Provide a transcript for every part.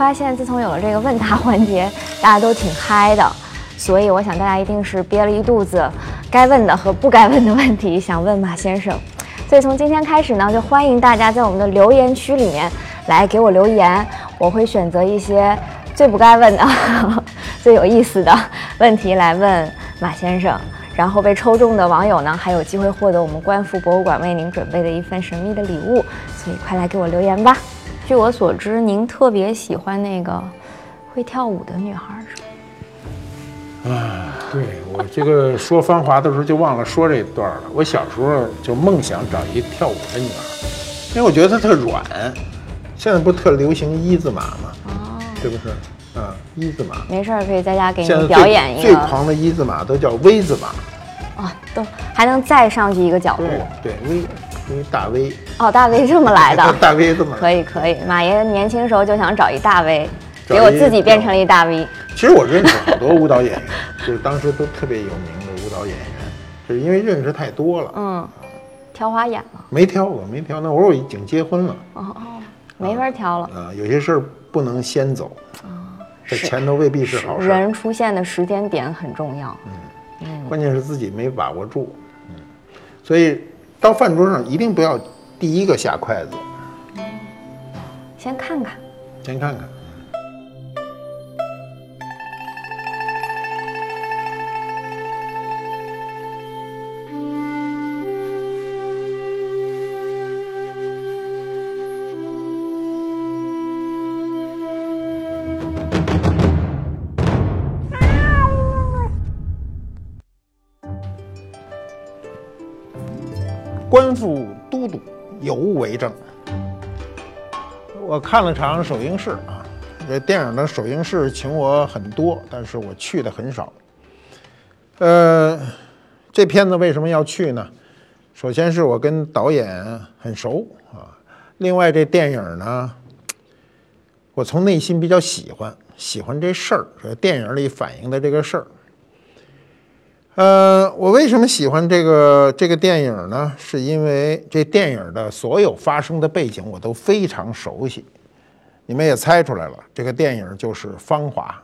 发现自从有了这个问答环节，大家都挺嗨的，所以我想大家一定是憋了一肚子该问的和不该问的问题想问马先生。所以从今天开始呢，就欢迎大家在我们的留言区里面来给我留言，我会选择一些最不该问的、最有意思的问题来问马先生。然后被抽中的网友呢，还有机会获得我们观复博物馆为您准备的一份神秘的礼物。所以快来给我留言吧！据我所知，您特别喜欢那个会跳舞的女孩，是吗？啊，对我这个说芳华的时候就忘了说这段了。我小时候就梦想找一跳舞的女孩，因为我觉得她特软。现在不特流行一字马吗？哦，是不是？啊，一字马。没事儿，可以在家给你表演一个。最狂的一字马都叫 V 字马。啊，都还能再上去一个角度。对，V，因为大 V。哦，大 V 这么来的。大 V 这么。可以可以，马爷年轻时候就想找一大 V，给我自己变成了一大 V。其实我认识好多舞蹈演员，就是当时都特别有名的舞蹈演员，就是因为认识太多了。嗯，挑花眼了？没挑过，没挑。那会儿我已经结婚了。哦哦，没法挑了。啊，有些事儿不能先走。啊，这前头未必是好事。人出现的时间点很重要。嗯。关键是自己没把握住，嗯，所以到饭桌上一定不要第一个下筷子，先看看，先看看。官复都督有物为证。我看了场首映式啊，这电影的首映式请我很多，但是我去的很少。呃，这片子为什么要去呢？首先是我跟导演很熟啊，另外这电影呢，我从内心比较喜欢，喜欢这事儿，电影里反映的这个事儿。呃，我为什么喜欢这个这个电影呢？是因为这电影的所有发生的背景我都非常熟悉，你们也猜出来了，这个电影就是《芳华》。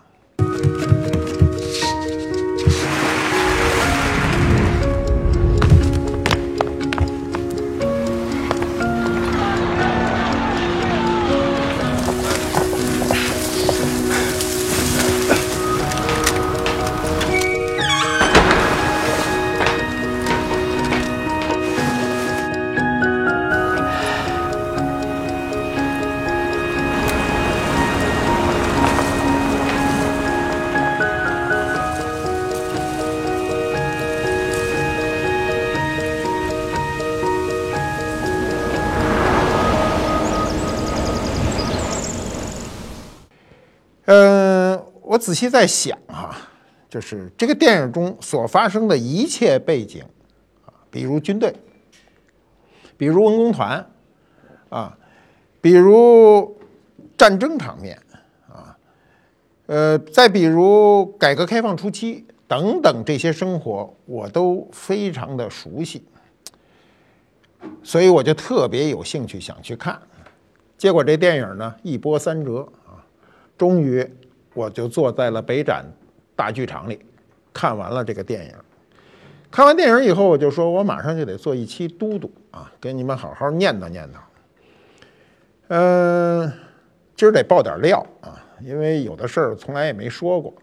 嗯我仔细在想哈，就是这个电影中所发生的一切背景啊，比如军队，比如文工团，啊，比如战争场面，啊，呃，再比如改革开放初期等等这些生活，我都非常的熟悉，所以我就特别有兴趣想去看。结果这电影呢一波三折，终于。我就坐在了北展大剧场里，看完了这个电影。看完电影以后，我就说，我马上就得做一期都督啊，给你们好好念叨念叨。嗯，今儿得爆点料啊，因为有的事儿从来也没说过。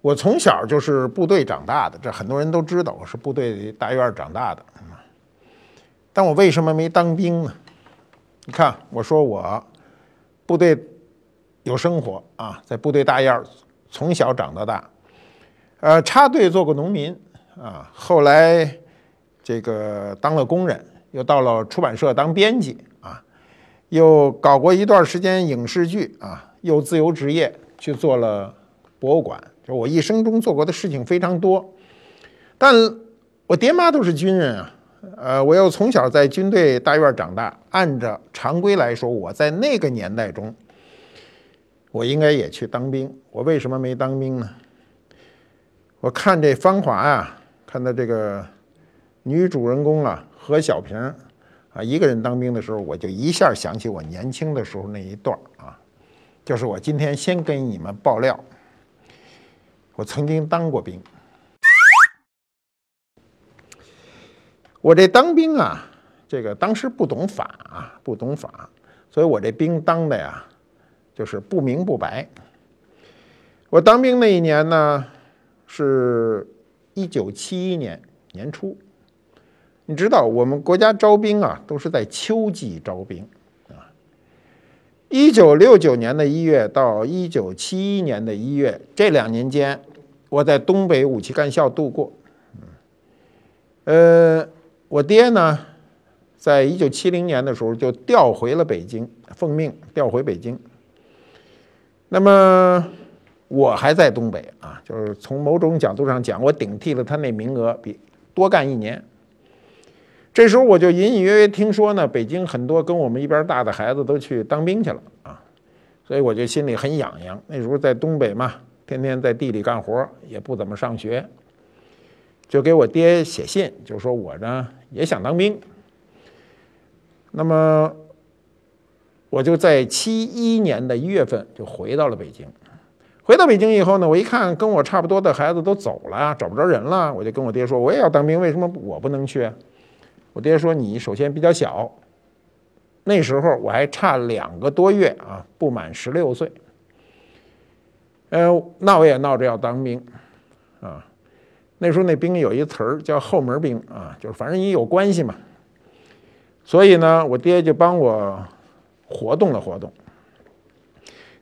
我从小就是部队长大的，这很多人都知道，我是部队大院长大的。但我为什么没当兵呢？你看，我说我部队。有生活啊，在部队大院从小长到大，呃，插队做过农民啊，后来这个当了工人，又到了出版社当编辑啊，又搞过一段时间影视剧啊，又自由职业去做了博物馆。就我一生中做过的事情非常多，但我爹妈都是军人啊，呃，我又从小在军队大院长大，按照常规来说，我在那个年代中。我应该也去当兵，我为什么没当兵呢？我看这《芳华》呀，看到这个女主人公啊何小平啊一个人当兵的时候，我就一下想起我年轻的时候那一段啊。就是我今天先跟你们爆料，我曾经当过兵。我这当兵啊，这个当时不懂法啊，不懂法，所以我这兵当的呀，就是不明不白。我当兵那一年呢，是一九七一年年初。你知道我们国家招兵啊，都是在秋季招兵啊。一九六九年的一月到一九七一年的一月这两年间，我在东北武器干校度过。呃。我爹呢，在一九七零年的时候就调回了北京，奉命调回北京。那么我还在东北啊，就是从某种角度上讲，我顶替了他那名额，比多干一年。这时候我就隐隐约约听说呢，北京很多跟我们一边大的孩子都去当兵去了啊，所以我就心里很痒痒。那时候在东北嘛，天天在地里干活，也不怎么上学。就给我爹写信，就说我呢也想当兵。那么我就在七一年的一月份就回到了北京。回到北京以后呢，我一看跟我差不多的孩子都走了，找不着人了，我就跟我爹说我也要当兵，为什么我不能去？我爹说你首先比较小，那时候我还差两个多月啊，不满十六岁。呃，那我也闹着要当兵啊。那时候那兵有一词儿叫后门兵啊，就是反正你有关系嘛。所以呢，我爹就帮我活动了活动，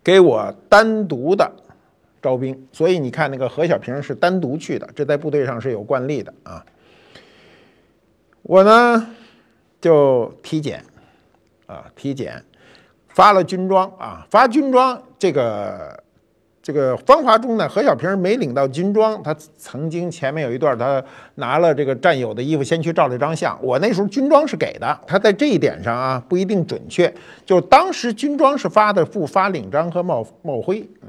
给我单独的招兵。所以你看那个何小平是单独去的，这在部队上是有惯例的啊。我呢就体检啊，体检发了军装啊，发军装这个。这个芳华中呢，何小平没领到军装，他曾经前面有一段，他拿了这个战友的衣服，先去照了一张相。我那时候军装是给的，他在这一点上啊不一定准确。就当时军装是发的，不发领章和帽帽徽，嗯，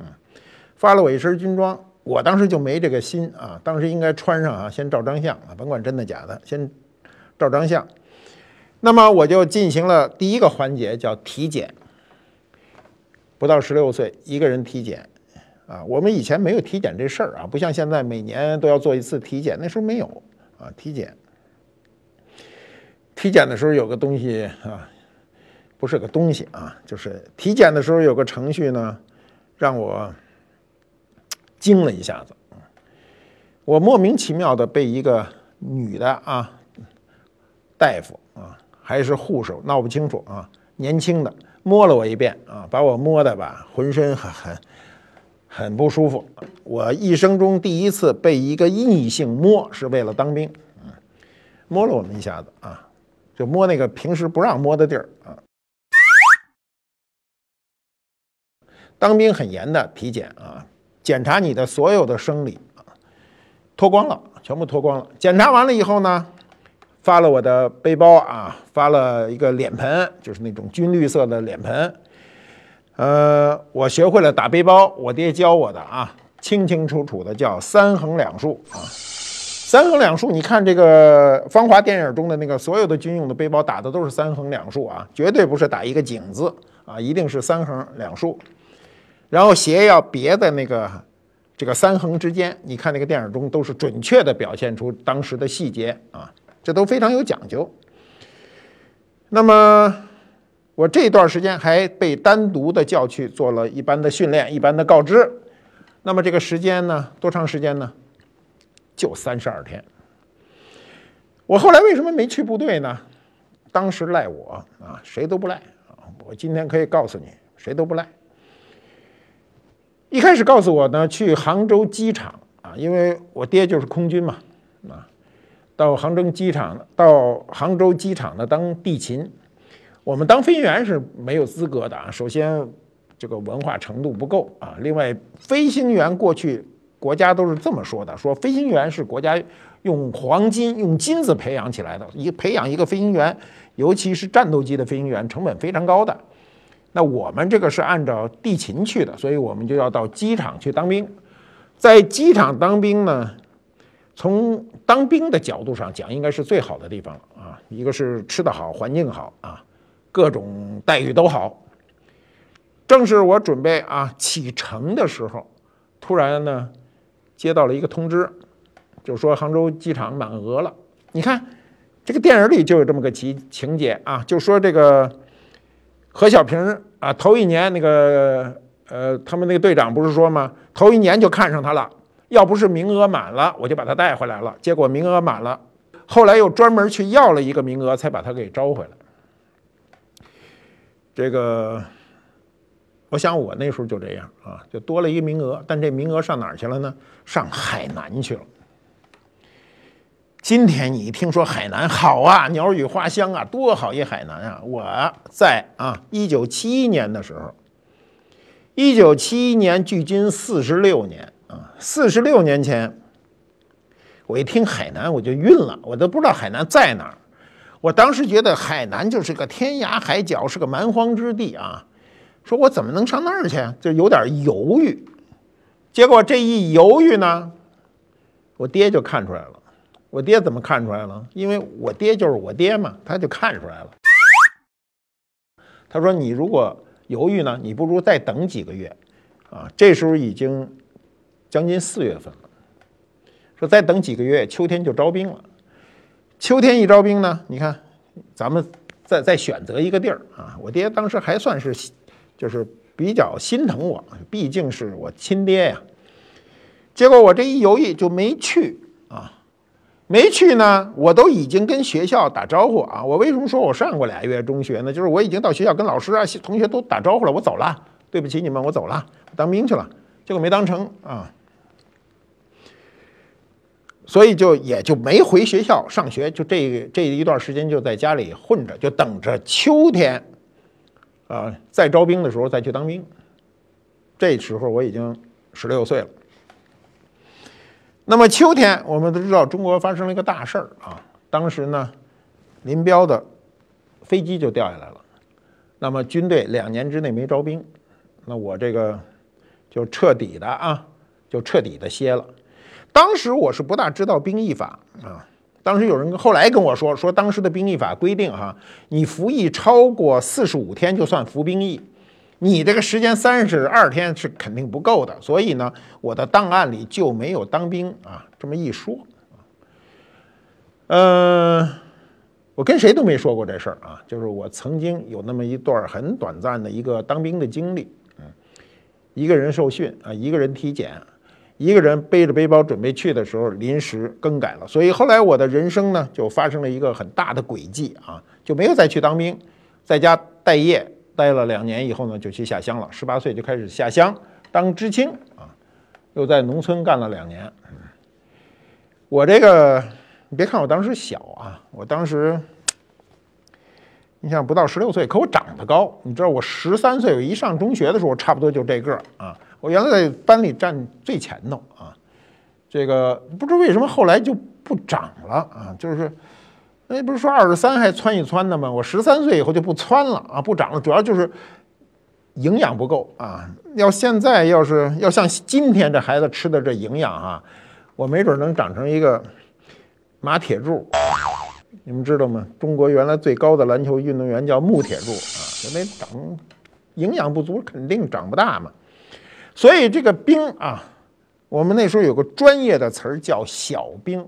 发了我一身军装，我当时就没这个心啊，当时应该穿上啊，先照张相啊，甭管真的假的，先照张相。那么我就进行了第一个环节，叫体检。不到十六岁，一个人体检。啊，我们以前没有体检这事儿啊，不像现在每年都要做一次体检，那时候没有啊。体检，体检的时候有个东西啊，不是个东西啊，就是体检的时候有个程序呢，让我惊了一下子。我莫名其妙的被一个女的啊，大夫啊，还是护士，闹不清楚啊，年轻的摸了我一遍啊，把我摸的吧，浑身很很。很不舒服，我一生中第一次被一个异性摸，是为了当兵，嗯，摸了我们一下子啊，就摸那个平时不让摸的地儿啊。当兵很严的体检啊，检查你的所有的生理啊，脱光了，全部脱光了。检查完了以后呢，发了我的背包啊，发了一个脸盆，就是那种军绿色的脸盆。呃，我学会了打背包，我爹教我的啊，清清楚楚的叫三横两竖啊。三横两竖，你看这个芳华电影中的那个所有的军用的背包打的都是三横两竖啊，绝对不是打一个井字啊，一定是三横两竖。然后鞋要别在那个这个三横之间，你看那个电影中都是准确的表现出当时的细节啊，这都非常有讲究。那么。我这段时间还被单独的叫去做了一般的训练，一般的告知。那么这个时间呢，多长时间呢？就三十二天。我后来为什么没去部队呢？当时赖我啊，谁都不赖啊。我今天可以告诉你，谁都不赖。一开始告诉我呢，去杭州机场啊，因为我爹就是空军嘛啊，到杭州机场，到杭州机场呢当地勤。我们当飞行员是没有资格的啊！首先，这个文化程度不够啊。另外，飞行员过去国家都是这么说的：说飞行员是国家用黄金、用金子培养起来的。一培养一个飞行员，尤其是战斗机的飞行员，成本非常高的。那我们这个是按照地勤去的，所以我们就要到机场去当兵。在机场当兵呢，从当兵的角度上讲，应该是最好的地方啊！一个是吃得好，环境好啊。各种待遇都好，正是我准备啊启程的时候，突然呢接到了一个通知，就说杭州机场满额了。你看这个电影里就有这么个情情节啊，就说这个何小平啊，头一年那个呃，他们那个队长不是说吗？头一年就看上他了，要不是名额满了，我就把他带回来了。结果名额满了，后来又专门去要了一个名额，才把他给招回来。这个，我想我那时候就这样啊，就多了一个名额，但这名额上哪儿去了呢？上海南去了。今天你一听说海南好啊，鸟语花香啊，多好一海南啊！我在啊，一九七一年的时候，一九七一年距今四十六年啊，四十六年前，我一听海南我就晕了，我都不知道海南在哪儿。我当时觉得海南就是个天涯海角，是个蛮荒之地啊！说我怎么能上那儿去？就有点犹豫。结果这一犹豫呢，我爹就看出来了。我爹怎么看出来了？因为我爹就是我爹嘛，他就看出来了。他说：“你如果犹豫呢，你不如再等几个月。”啊，这时候已经将近四月份了。说再等几个月，秋天就招兵了。秋天一招兵呢，你看，咱们再再选择一个地儿啊。我爹当时还算是，就是比较心疼我，毕竟是我亲爹呀。结果我这一犹豫就没去啊，没去呢，我都已经跟学校打招呼啊。我为什么说我上过俩月中学呢？就是我已经到学校跟老师啊、同学都打招呼了，我走了，对不起你们，我走了，当兵去了。结果没当成啊。所以就也就没回学校上学，就这这一段时间就在家里混着，就等着秋天，啊，再招兵的时候再去当兵。这时候我已经十六岁了。那么秋天，我们都知道中国发生了一个大事儿啊，当时呢，林彪的飞机就掉下来了。那么军队两年之内没招兵，那我这个就彻底的啊，就彻底的歇了。当时我是不大知道兵役法啊。当时有人后来跟我说，说当时的兵役法规定哈，你服役超过四十五天就算服兵役，你这个时间三十二天是肯定不够的。所以呢，我的档案里就没有当兵啊这么一说。嗯，我跟谁都没说过这事儿啊，就是我曾经有那么一段很短暂的一个当兵的经历。嗯，一个人受训啊，一个人体检。一个人背着背包准备去的时候，临时更改了，所以后来我的人生呢就发生了一个很大的轨迹啊，就没有再去当兵，在家待业待了两年以后呢，就去下乡了。十八岁就开始下乡当知青啊，又在农村干了两年。我这个，你别看我当时小啊，我当时，你想不到十六岁，可我长得高。你知道我十三岁，我一上中学的时候，差不多就这个啊。我原来在班里站最前头啊，这个不知为什么后来就不长了啊，就是那不是说二十三还窜一窜的吗？我十三岁以后就不窜了啊，不长了，主要就是营养不够啊。要现在要是要像今天这孩子吃的这营养啊，我没准能长成一个马铁柱。你们知道吗？中国原来最高的篮球运动员叫穆铁柱啊，就那长营养不足，肯定长不大嘛。所以这个兵啊，我们那时候有个专业的词儿叫小兵，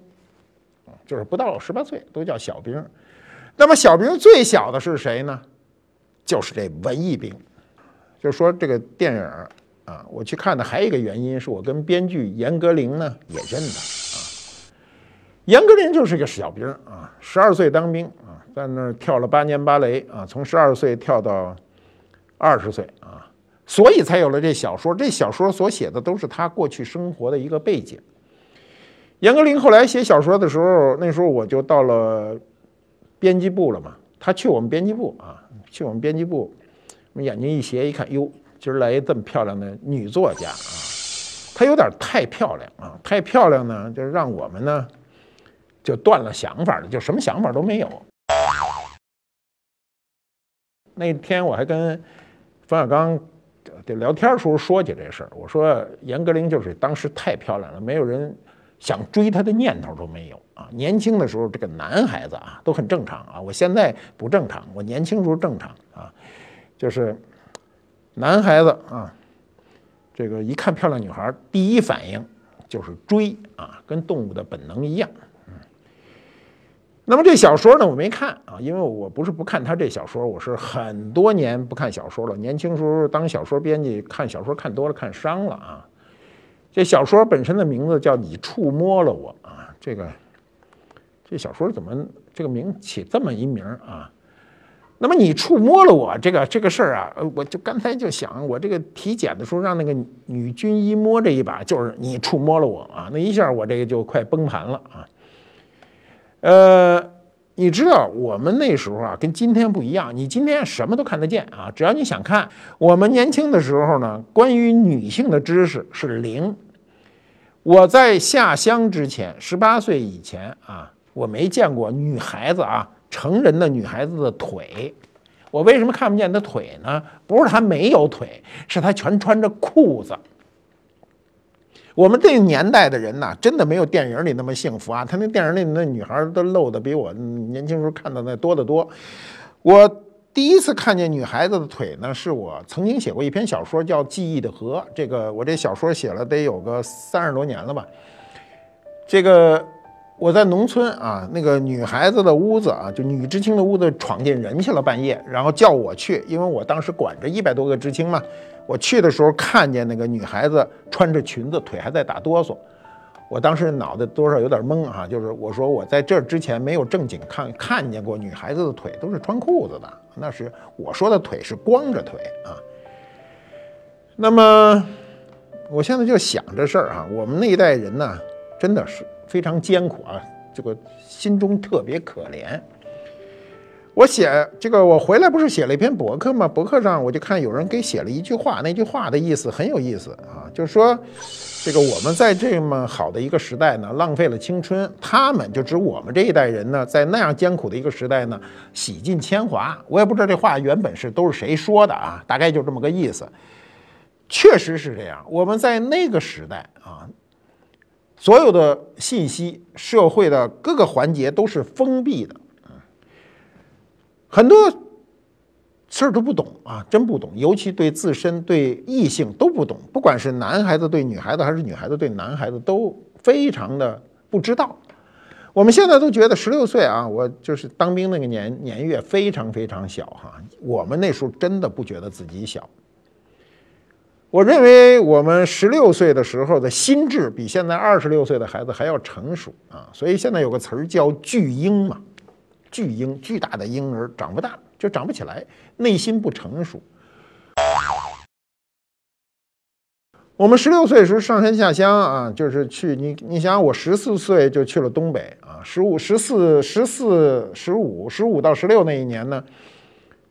就是不到十八岁都叫小兵。那么小兵最小的是谁呢？就是这文艺兵。就是说这个电影啊，我去看的还有一个原因是我跟编剧严歌苓呢也认的啊。严歌苓就是个小兵啊，十二岁当兵啊，在那儿跳了八年芭蕾啊，从十二岁跳到二十岁啊。所以才有了这小说，这小说所写的都是他过去生活的一个背景。严歌苓后来写小说的时候，那时候我就到了编辑部了嘛。他去我们编辑部啊，去我们编辑部，我眼睛一斜一看，哟，今儿来一这么漂亮的女作家啊！她有点太漂亮啊，太漂亮呢，就让我们呢就断了想法了，就什么想法都没有。那天我还跟冯小刚。聊天时候说起这事儿，我说严歌苓就是当时太漂亮了，没有人想追她的念头都没有啊。年轻的时候这个男孩子啊都很正常啊，我现在不正常，我年轻时候正常啊，就是男孩子啊，这个一看漂亮女孩，第一反应就是追啊，跟动物的本能一样。那么这小说呢，我没看啊，因为我不是不看他这小说，我是很多年不看小说了。年轻时候当小说编辑，看小说看多了，看伤了啊。这小说本身的名字叫《你触摸了我》啊，这个这小说怎么这个名起这么一名啊？那么你触摸了我这个这个事儿啊，我就刚才就想，我这个体检的时候让那个女军医摸这一把，就是你触摸了我啊，那一下我这个就快崩盘了啊。呃，你知道我们那时候啊，跟今天不一样。你今天什么都看得见啊，只要你想看。我们年轻的时候呢，关于女性的知识是零。我在下乡之前，十八岁以前啊，我没见过女孩子啊，成人的女孩子的腿。我为什么看不见她腿呢？不是她没有腿，是她全穿着裤子。我们这个年代的人呐，真的没有电影里那么幸福啊！他那电影里那女孩都露的比我年轻时候看到那多得多。我第一次看见女孩子的腿呢，是我曾经写过一篇小说，叫《记忆的河》。这个我这小说写了得有个三十多年了吧。这个我在农村啊，那个女孩子的屋子啊，就女知青的屋子，闯进人去了半夜，然后叫我去，因为我当时管着一百多个知青嘛。我去的时候看见那个女孩子穿着裙子，腿还在打哆嗦。我当时脑袋多少有点懵啊，就是我说我在这之前没有正经看看见过女孩子的腿都是穿裤子的，那是我说的腿是光着腿啊。那么我现在就想这事儿啊，我们那一代人呢，真的是非常艰苦啊，这个心中特别可怜。我写这个，我回来不是写了一篇博客吗？博客上我就看有人给写了一句话，那句话的意思很有意思啊，就是说，这个我们在这么好的一个时代呢，浪费了青春；他们就指我们这一代人呢，在那样艰苦的一个时代呢，洗尽铅华。我也不知道这话原本是都是谁说的啊，大概就这么个意思。确实是这样，我们在那个时代啊，所有的信息、社会的各个环节都是封闭的。很多事儿都不懂啊，真不懂，尤其对自身、对异性都不懂。不管是男孩子对女孩子，还是女孩子对男孩子，都非常的不知道。我们现在都觉得十六岁啊，我就是当兵那个年年月非常非常小哈。我们那时候真的不觉得自己小。我认为我们十六岁的时候的心智比现在二十六岁的孩子还要成熟啊。所以现在有个词儿叫巨婴嘛。巨婴，巨大的婴儿长不大，就长不起来，内心不成熟。我们十六岁时候上山下乡啊，就是去你，你想我十四岁就去了东北啊，十五、十四、十四、十五、十五到十六那一年呢，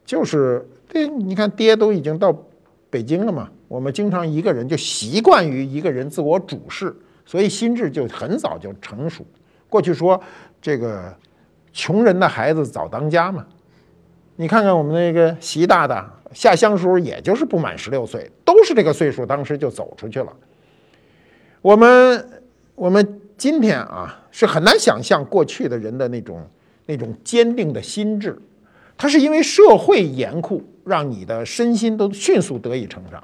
就是对，你看爹都已经到北京了嘛，我们经常一个人就习惯于一个人自我主事，所以心智就很早就成熟。过去说这个。穷人的孩子早当家嘛，你看看我们那个习大大下乡时候，也就是不满十六岁，都是这个岁数，当时就走出去了。我们我们今天啊，是很难想象过去的人的那种那种坚定的心智，他是因为社会严酷，让你的身心都迅速得以成长。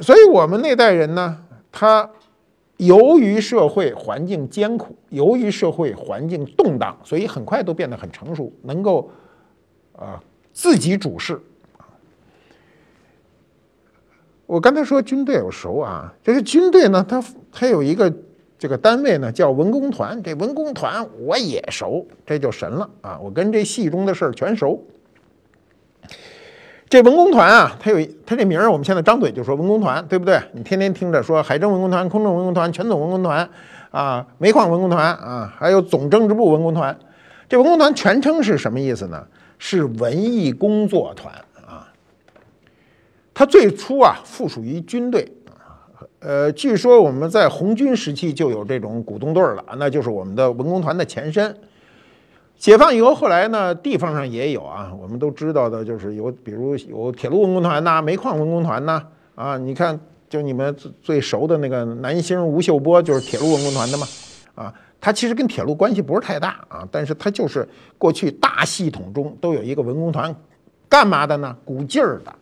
所以我们那代人呢，他。由于社会环境艰苦，由于社会环境动荡，所以很快都变得很成熟，能够，啊，自己主事。我刚才说军队我熟啊，就是军队呢，它它有一个这个单位呢叫文工团，这文工团我也熟，这就神了啊！我跟这戏中的事儿全熟。这文工团啊，它有它这名儿，我们现在张嘴就说文工团，对不对？你天天听着说海政文工团、空政文工团、全总文工团啊、煤矿文工团啊，还有总政治部文工团。这文工团全称是什么意思呢？是文艺工作团啊。它最初啊，附属于军队。呃，据说我们在红军时期就有这种鼓动队了，那就是我们的文工团的前身。解放以后，后来呢，地方上也有啊。我们都知道的，就是有，比如有铁路文工团呐，煤矿文工团呐。啊，你看，就你们最最熟的那个南星吴秀波，就是铁路文工团的嘛。啊，他其实跟铁路关系不是太大啊，但是他就是过去大系统中都有一个文工团，干嘛的呢？鼓劲儿的，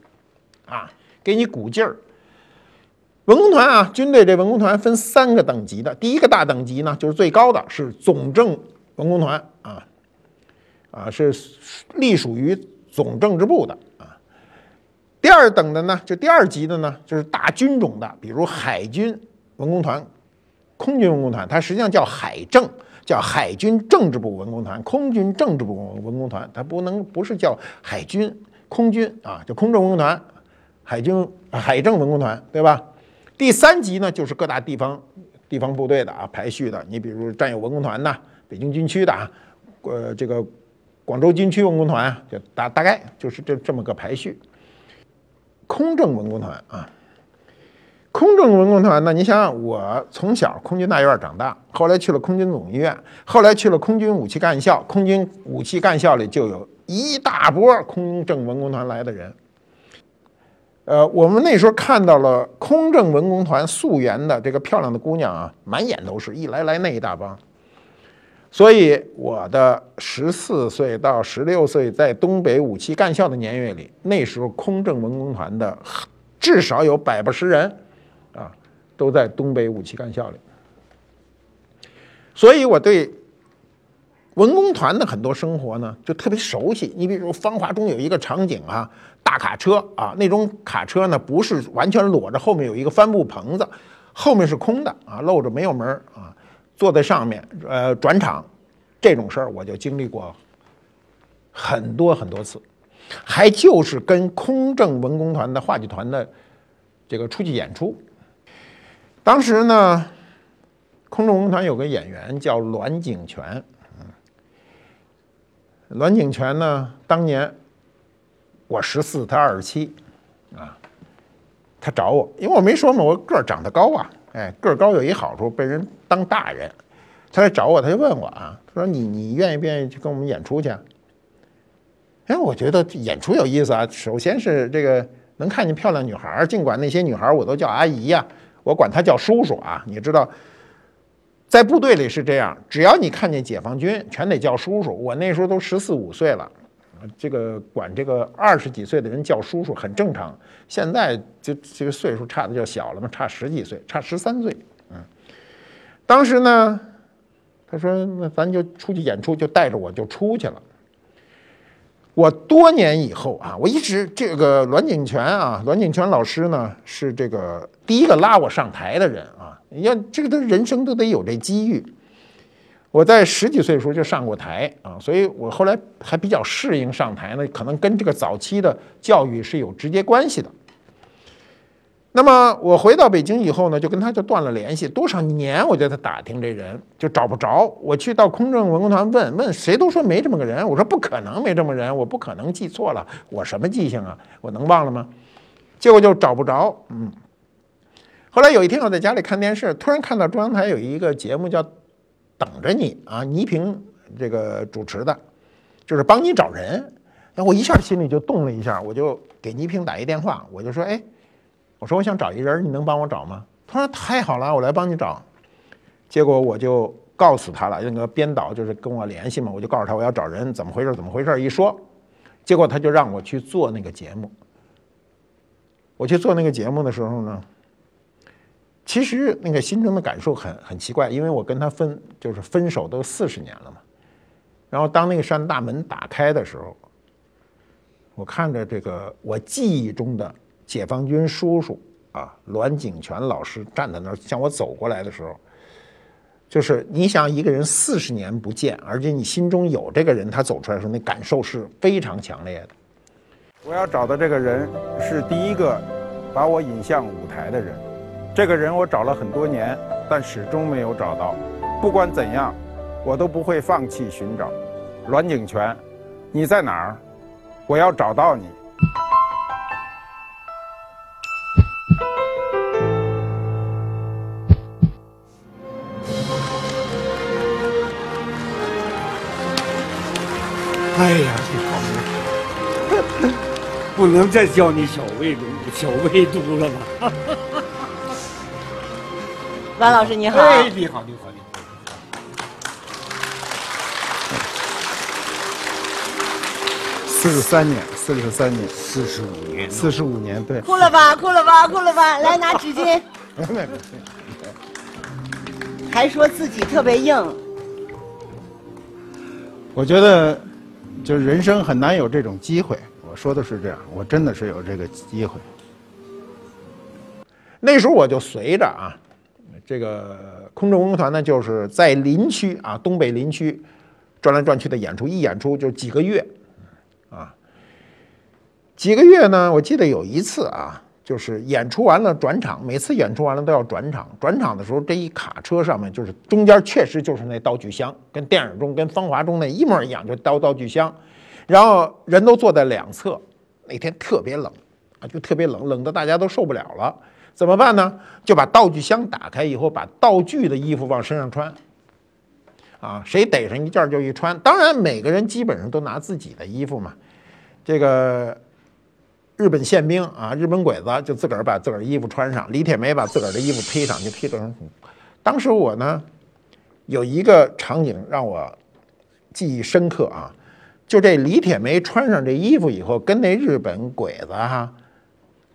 啊，给你鼓劲儿。文工团啊，军队这文工团分三个等级的，第一个大等级呢，就是最高的是总政文工团啊，是隶属于总政治部的啊。第二等的呢，就第二级的呢，就是大军种的，比如海军文工团、空军文工团，它实际上叫海政，叫海军政治部文工团、空军政治部文工团，它不能不是叫海军空军啊，叫空政文工团、海军海政文工团，对吧？第三级呢，就是各大地方地方部队的啊排序的。你比如战友文工团呐，北京军区的啊，呃，这个广州军区文工团啊，就大大概就是这这么个排序。空政文工团啊，空政文工团呢，你想想，我从小空军大院长大，后来去了空军总医院，后来去了空军武器干校，空军武器干校里就有一大波空政文工团来的人。呃，我们那时候看到了空政文工团溯源的这个漂亮的姑娘啊，满眼都是一来来那一大帮。所以我的十四岁到十六岁在东北武器干校的年月里，那时候空政文工团的至少有百八十人啊，都在东北武器干校里。所以我对文工团的很多生活呢，就特别熟悉。你比如《芳华》中有一个场景啊。大卡车啊，那种卡车呢，不是完全裸着，后面有一个帆布棚子，后面是空的啊，露着没有门啊，坐在上面，呃，转场，这种事儿我就经历过很多很多次，还就是跟空政文工团的话剧团的这个出去演出，当时呢，空政文工团有个演员叫栾景泉，栾景泉呢，当年。我十四，他二十七，啊，他找我，因为我没说嘛，我个儿长得高啊，哎，个儿高有一好处，被人当大人。他来找我，他就问我啊，他说你你愿意不愿意去跟我们演出去？哎，我觉得演出有意思啊。首先是这个能看见漂亮女孩，尽管那些女孩我都叫阿姨呀，我管她叫叔叔啊。你知道，在部队里是这样，只要你看见解放军，全得叫叔叔。我那时候都十四五岁了。这个管这个二十几岁的人叫叔叔很正常，现在就这个岁数差的就小了嘛，差十几岁，差十三岁。当时呢，他说那咱就出去演出，就带着我就出去了。我多年以后啊，我一直这个栾景泉啊，栾景泉老师呢是这个第一个拉我上台的人啊，要这个都人生都得有这机遇。我在十几岁的时候就上过台啊，所以我后来还比较适应上台呢，可能跟这个早期的教育是有直接关系的。那么我回到北京以后呢，就跟他就断了联系，多少年我就在打听这人，就找不着。我去到空政文工团问问，谁都说没这么个人。我说不可能没这么人，我不可能记错了，我什么记性啊？我能忘了吗？结果就找不着。嗯，后来有一天我在家里看电视，突然看到中央台有一个节目叫。等着你啊！倪萍这个主持的，就是帮你找人。那我一下心里就动了一下，我就给倪萍打一电话，我就说：“哎，我说我想找一人，你能帮我找吗？”他说：“太好了，我来帮你找。”结果我就告诉他了，那个编导就是跟我联系嘛，我就告诉他我要找人，怎么回事？怎么回事？一说，结果他就让我去做那个节目。我去做那个节目的时候呢。其实那个心中的感受很很奇怪，因为我跟他分就是分手都四十年了嘛。然后当那个扇大门打开的时候，我看着这个我记忆中的解放军叔叔啊，栾景泉老师站在那儿向我走过来的时候，就是你想一个人四十年不见，而且你心中有这个人，他走出来的时候，那感受是非常强烈的。我要找的这个人是第一个把我引向舞台的人。这个人我找了很多年，但始终没有找到。不管怎样，我都不会放弃寻找。栾景泉，你在哪儿？我要找到你。不能再叫你小魏如、小魏都了吧？王老师你好，哎，你好，你好，你好。四十三年，四十三年，四十五年，四十五年，对。哭了吧，哭了吧，哭了吧，来拿纸巾。还说自己特别硬，我觉得，就是人生很难有这种机会。说的是这样，我真的是有这个机会。那时候我就随着啊，这个空中文工团呢，就是在林区啊，东北林区转来转去的演出，一演出就几个月，啊，几个月呢？我记得有一次啊。就是演出完了转场，每次演出完了都要转场。转场的时候，这一卡车上面就是中间确实就是那道具箱，跟电影中、跟芳华中那一模一样，就刀道具箱。然后人都坐在两侧。那天特别冷啊，就特别冷，冷的大家都受不了了。怎么办呢？就把道具箱打开以后，把道具的衣服往身上穿。啊，谁逮上一件就一穿。当然，每个人基本上都拿自己的衣服嘛。这个。日本宪兵啊，日本鬼子就自个儿把自个儿衣服穿上，李铁梅把自个儿的衣服披上，就披成。当时我呢，有一个场景让我记忆深刻啊，就这李铁梅穿上这衣服以后，跟那日本鬼子哈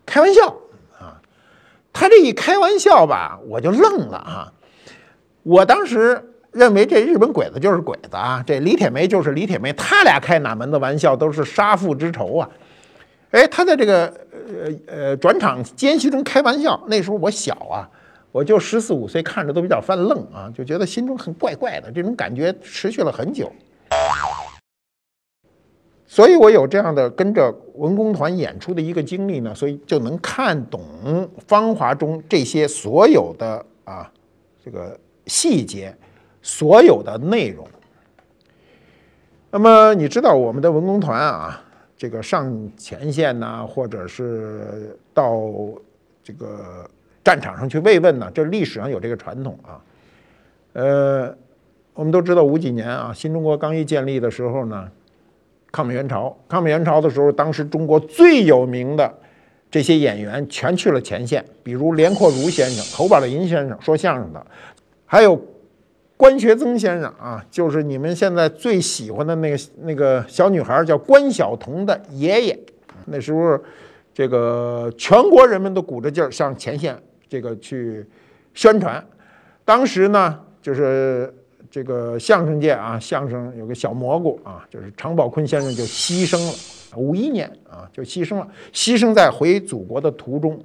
开玩笑啊，他这一开玩笑吧，我就愣了啊。我当时认为这日本鬼子就是鬼子啊，这李铁梅就是李铁梅，他俩开哪门子玩笑都是杀父之仇啊。哎，他在这个呃呃转场间隙中开玩笑。那时候我小啊，我就十四五岁，看着都比较犯愣啊，就觉得心中很怪怪的。这种感觉持续了很久，所以我有这样的跟着文工团演出的一个经历呢，所以就能看懂芳华中这些所有的啊这个细节，所有的内容。那么你知道我们的文工团啊？这个上前线呐，或者是到这个战场上去慰问呢，这历史上有这个传统啊。呃，我们都知道五几年啊，新中国刚一建立的时候呢，抗美援朝，抗美援朝的时候，当时中国最有名的这些演员全去了前线，比如连阔如先生、侯宝林先生说相声的，还有。关学增先生啊，就是你们现在最喜欢的那个那个小女孩，叫关晓彤的爷爷。那时候，这个全国人民都鼓着劲儿向前线这个去宣传。当时呢，就是这个相声界啊，相声有个小蘑菇啊，就是常宝坤先生就牺牲了。五一年啊，就牺牲了，牺牲在回祖国的途中。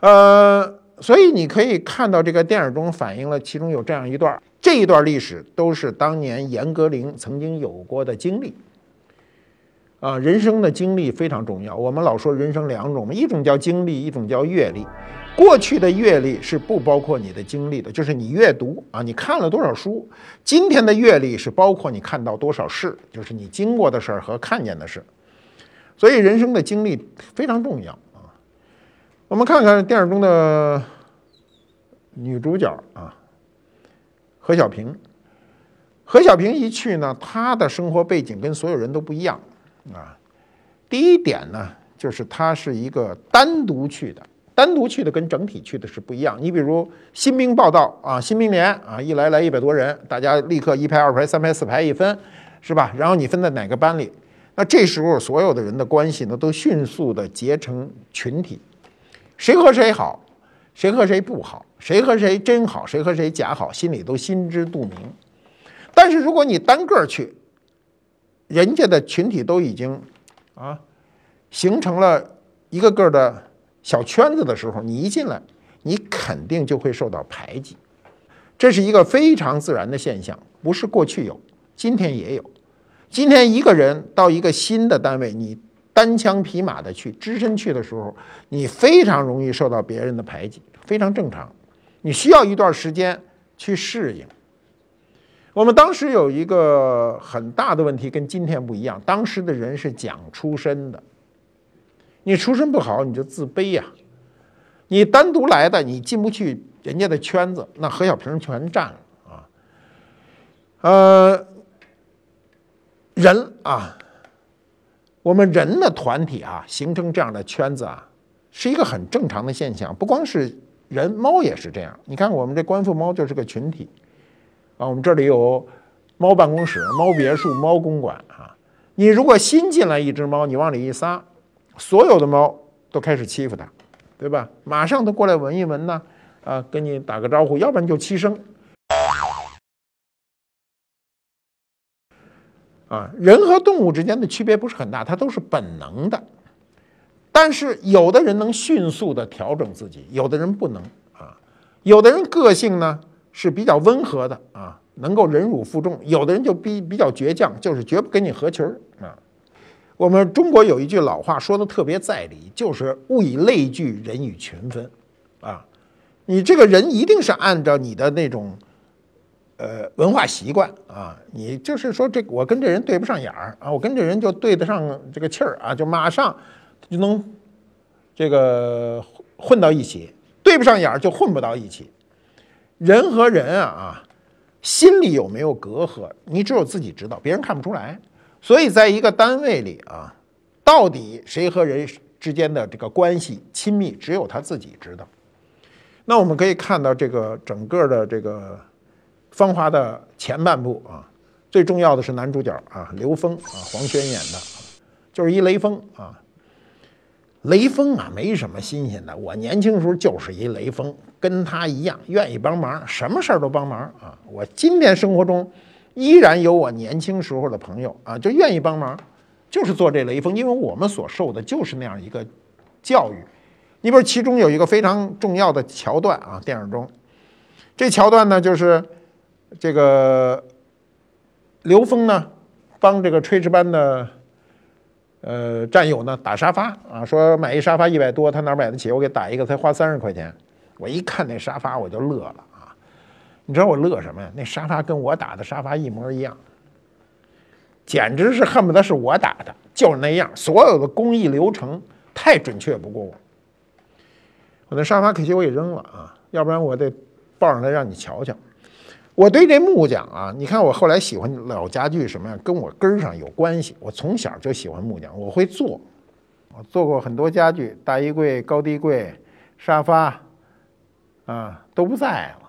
呃。所以你可以看到这个电影中反映了其中有这样一段，这一段历史都是当年严歌苓曾经有过的经历。啊，人生的经历非常重要。我们老说人生两种嘛，一种叫经历，一种叫阅历。过去的阅历是不包括你的经历的，就是你阅读啊，你看了多少书。今天的阅历是包括你看到多少事，就是你经过的事儿和看见的事。所以人生的经历非常重要啊。我们看看电影中的女主角啊，何小平。何小平一去呢，她的生活背景跟所有人都不一样啊。第一点呢，就是她是一个单独去的，单独去的跟整体去的是不一样。你比如新兵报道啊，新兵连啊，一来来一百多人，大家立刻一排、二排、三排、四排一分，是吧？然后你分在哪个班里？那这时候所有的人的关系呢，都迅速的结成群体。谁和谁好，谁和谁不好，谁和谁真好，谁和谁假好，心里都心知肚明。但是如果你单个去，人家的群体都已经啊形成了一个个的小圈子的时候，你一进来，你肯定就会受到排挤。这是一个非常自然的现象，不是过去有，今天也有。今天一个人到一个新的单位，你。单枪匹马的去，只身去的时候，你非常容易受到别人的排挤，非常正常。你需要一段时间去适应。我们当时有一个很大的问题，跟今天不一样。当时的人是讲出身的，你出身不好，你就自卑呀。你单独来的，你进不去人家的圈子，那何小平全占了啊。呃，人啊。我们人的团体啊，形成这样的圈子啊，是一个很正常的现象。不光是人，猫也是这样。你看，我们这官复猫就是个群体啊。我们这里有猫办公室、猫别墅、猫公馆啊。你如果新进来一只猫，你往里一撒，所有的猫都开始欺负它，对吧？马上都过来闻一闻呢，啊，跟你打个招呼，要不然就欺生。啊，人和动物之间的区别不是很大，它都是本能的。但是有的人能迅速的调整自己，有的人不能啊。有的人个性呢是比较温和的啊，能够忍辱负重；有的人就比比较倔强，就是绝不跟你合群儿啊。我们中国有一句老话说的特别在理，就是物以类聚，人以群分啊。你这个人一定是按照你的那种。呃，文化习惯啊，你就是说这我跟这人对不上眼儿啊，我跟这人就对得上这个气儿啊，就马上就能这个混到一起，对不上眼儿就混不到一起。人和人啊啊，心里有没有隔阂，你只有自己知道，别人看不出来。所以在一个单位里啊，到底谁和人之间的这个关系亲密，只有他自己知道。那我们可以看到这个整个的这个。芳华的前半部啊，最重要的是男主角啊，刘峰啊，黄轩演的，就是一雷锋啊。雷锋啊，没什么新鲜的，我年轻时候就是一雷锋，跟他一样，愿意帮忙，什么事儿都帮忙啊。我今天生活中依然有我年轻时候的朋友啊，就愿意帮忙，就是做这雷锋，因为我们所受的就是那样一个教育。你比如其中有一个非常重要的桥段啊，电影中，这桥段呢就是。这个刘峰呢，帮这个炊事班的呃战友呢打沙发啊，说买一沙发一百多，他哪买得起？我给打一个才花三十块钱。我一看那沙发我就乐了！你知道我乐什么呀？那沙发跟我打的沙发一模一样，简直是恨不得是我打的，就是那样，所有的工艺流程太准确不过我。我那沙发可惜我给扔了啊，要不然我得抱上来让你瞧瞧。我对这木匠啊，你看我后来喜欢老家具什么呀，跟我根儿上有关系。我从小就喜欢木匠，我会做，我做过很多家具，大衣柜、高低柜、沙发，啊都不在了。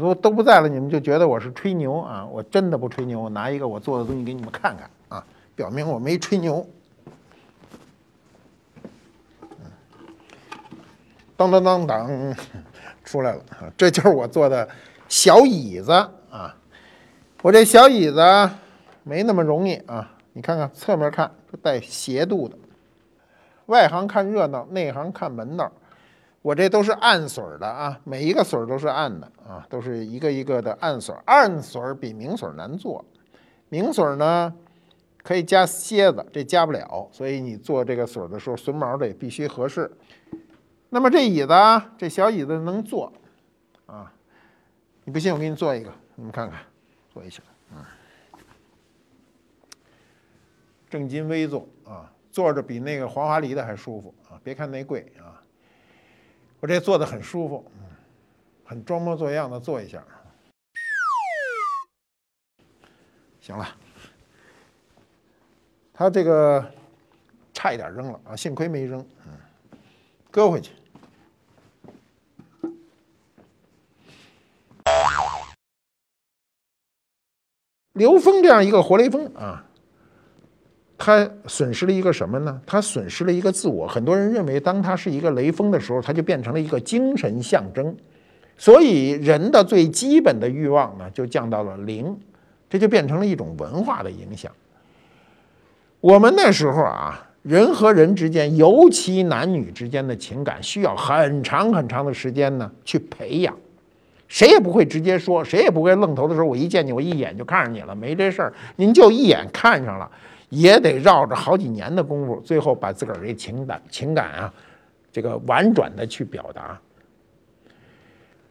我说都不在了，你们就觉得我是吹牛啊？我真的不吹牛，我拿一个我做的东西给你们看看啊，表明我没吹牛。当当当当，出来了！这就是我做的。小椅子啊，我这小椅子没那么容易啊！你看看侧面看，带斜度的。外行看热闹，内行看门道。我这都是暗榫的啊，每一个榫都是暗的啊，都是一个一个的暗榫。暗榫比明榫难做，明榫呢可以加楔子，这加不了，所以你做这个榫的时候，榫卯得必须合适。那么这椅子啊，这小椅子能坐啊？你不信，我给你做一个，你们看看，做一下，嗯，正襟危坐啊，坐着比那个黄花梨的还舒服啊！别看那贵啊，我这坐的很舒服，嗯，很装模作样的坐一下，行了，他这个差一点扔了啊，幸亏没扔，嗯，搁回去。刘峰这样一个活雷锋啊，他损失了一个什么呢？他损失了一个自我。很多人认为，当他是一个雷锋的时候，他就变成了一个精神象征，所以人的最基本的欲望呢，就降到了零，这就变成了一种文化的影响。我们那时候啊，人和人之间，尤其男女之间的情感，需要很长很长的时间呢去培养。谁也不会直接说，谁也不会愣头的时候，我一见你，我一眼就看上你了，没这事儿。您就一眼看上了，也得绕着好几年的功夫，最后把自个儿这情感情感啊，这个婉转的去表达。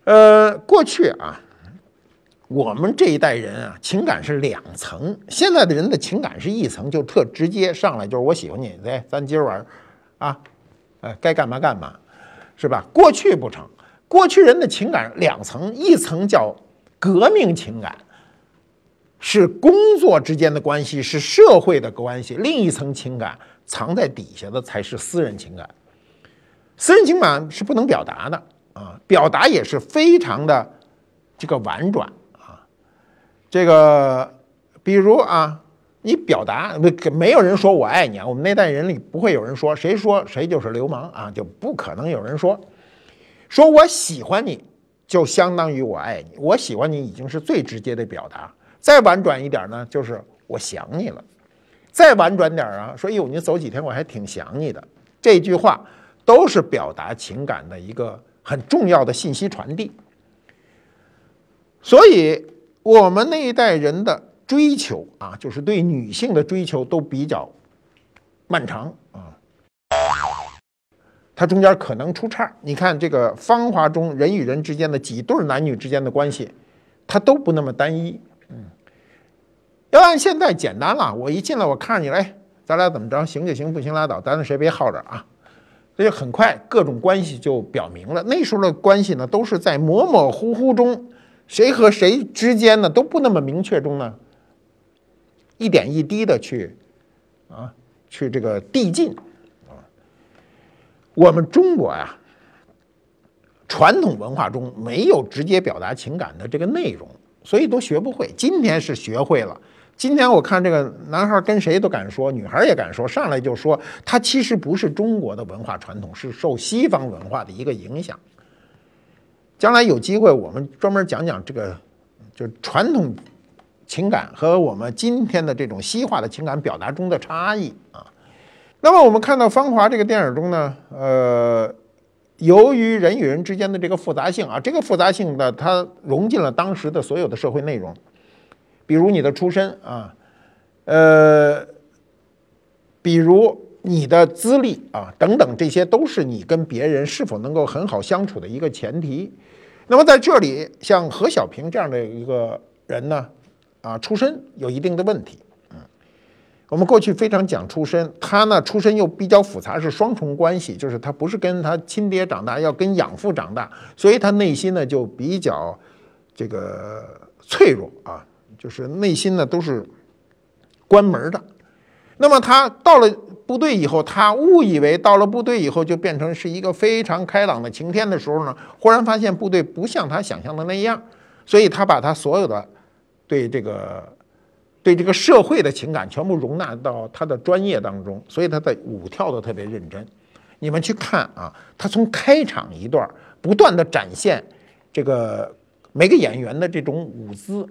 呃，过去啊，我们这一代人啊，情感是两层，现在的人的情感是一层，就特直接，上来就是我喜欢你，哎，咱今儿晚啊，哎，该干嘛干嘛，是吧？过去不成。过去人的情感两层，一层叫革命情感，是工作之间的关系，是社会的关系；另一层情感藏在底下的才是私人情感。私人情感是不能表达的啊，表达也是非常的这个婉转啊。这个比如啊，你表达没没有人说我爱你啊，我们那代人里不会有人说谁说谁就是流氓啊，就不可能有人说说我喜欢你就相当于我爱你，我喜欢你已经是最直接的表达。再婉转一点呢，就是我想你了。再婉转点啊，说哟，你走几天我还挺想你的。这句话都是表达情感的一个很重要的信息传递。所以，我们那一代人的追求啊，就是对女性的追求都比较漫长啊。它中间可能出岔。你看这个《芳华》中人与人之间的几对男女之间的关系，它都不那么单一。要按现在简单了，我一进来我看着你，哎，咱俩怎么着？行就行，不行拉倒，咱俩谁别耗着啊。所以很快各种关系就表明了。那时候的关系呢，都是在模模糊糊中。谁和谁之间呢都不那么明确中呢，一点一滴的去啊，去这个递进啊。我们中国呀，传统文化中没有直接表达情感的这个内容，所以都学不会。今天是学会了。今天我看这个男孩跟谁都敢说，女孩也敢说，上来就说他其实不是中国的文化传统，是受西方文化的一个影响。将来有机会，我们专门讲讲这个，就传统情感和我们今天的这种西化的情感表达中的差异啊。那么我们看到《芳华》这个电影中呢，呃，由于人与人之间的这个复杂性啊，这个复杂性呢，它融进了当时的所有的社会内容，比如你的出身啊，呃，比如你的资历啊，等等，这些都是你跟别人是否能够很好相处的一个前提。那么在这里，像何小平这样的一个人呢，啊，出身有一定的问题。嗯，我们过去非常讲出身，他呢出身又比较复杂，是双重关系，就是他不是跟他亲爹长大，要跟养父长大，所以他内心呢就比较这个脆弱啊，就是内心呢都是关门的。那么他到了。部队以后，他误以为到了部队以后就变成是一个非常开朗的晴天的时候呢，忽然发现部队不像他想象的那样，所以他把他所有的对这个对这个社会的情感全部容纳到他的专业当中，所以他的舞跳的特别认真。你们去看啊，他从开场一段不断的展现这个每个演员的这种舞姿。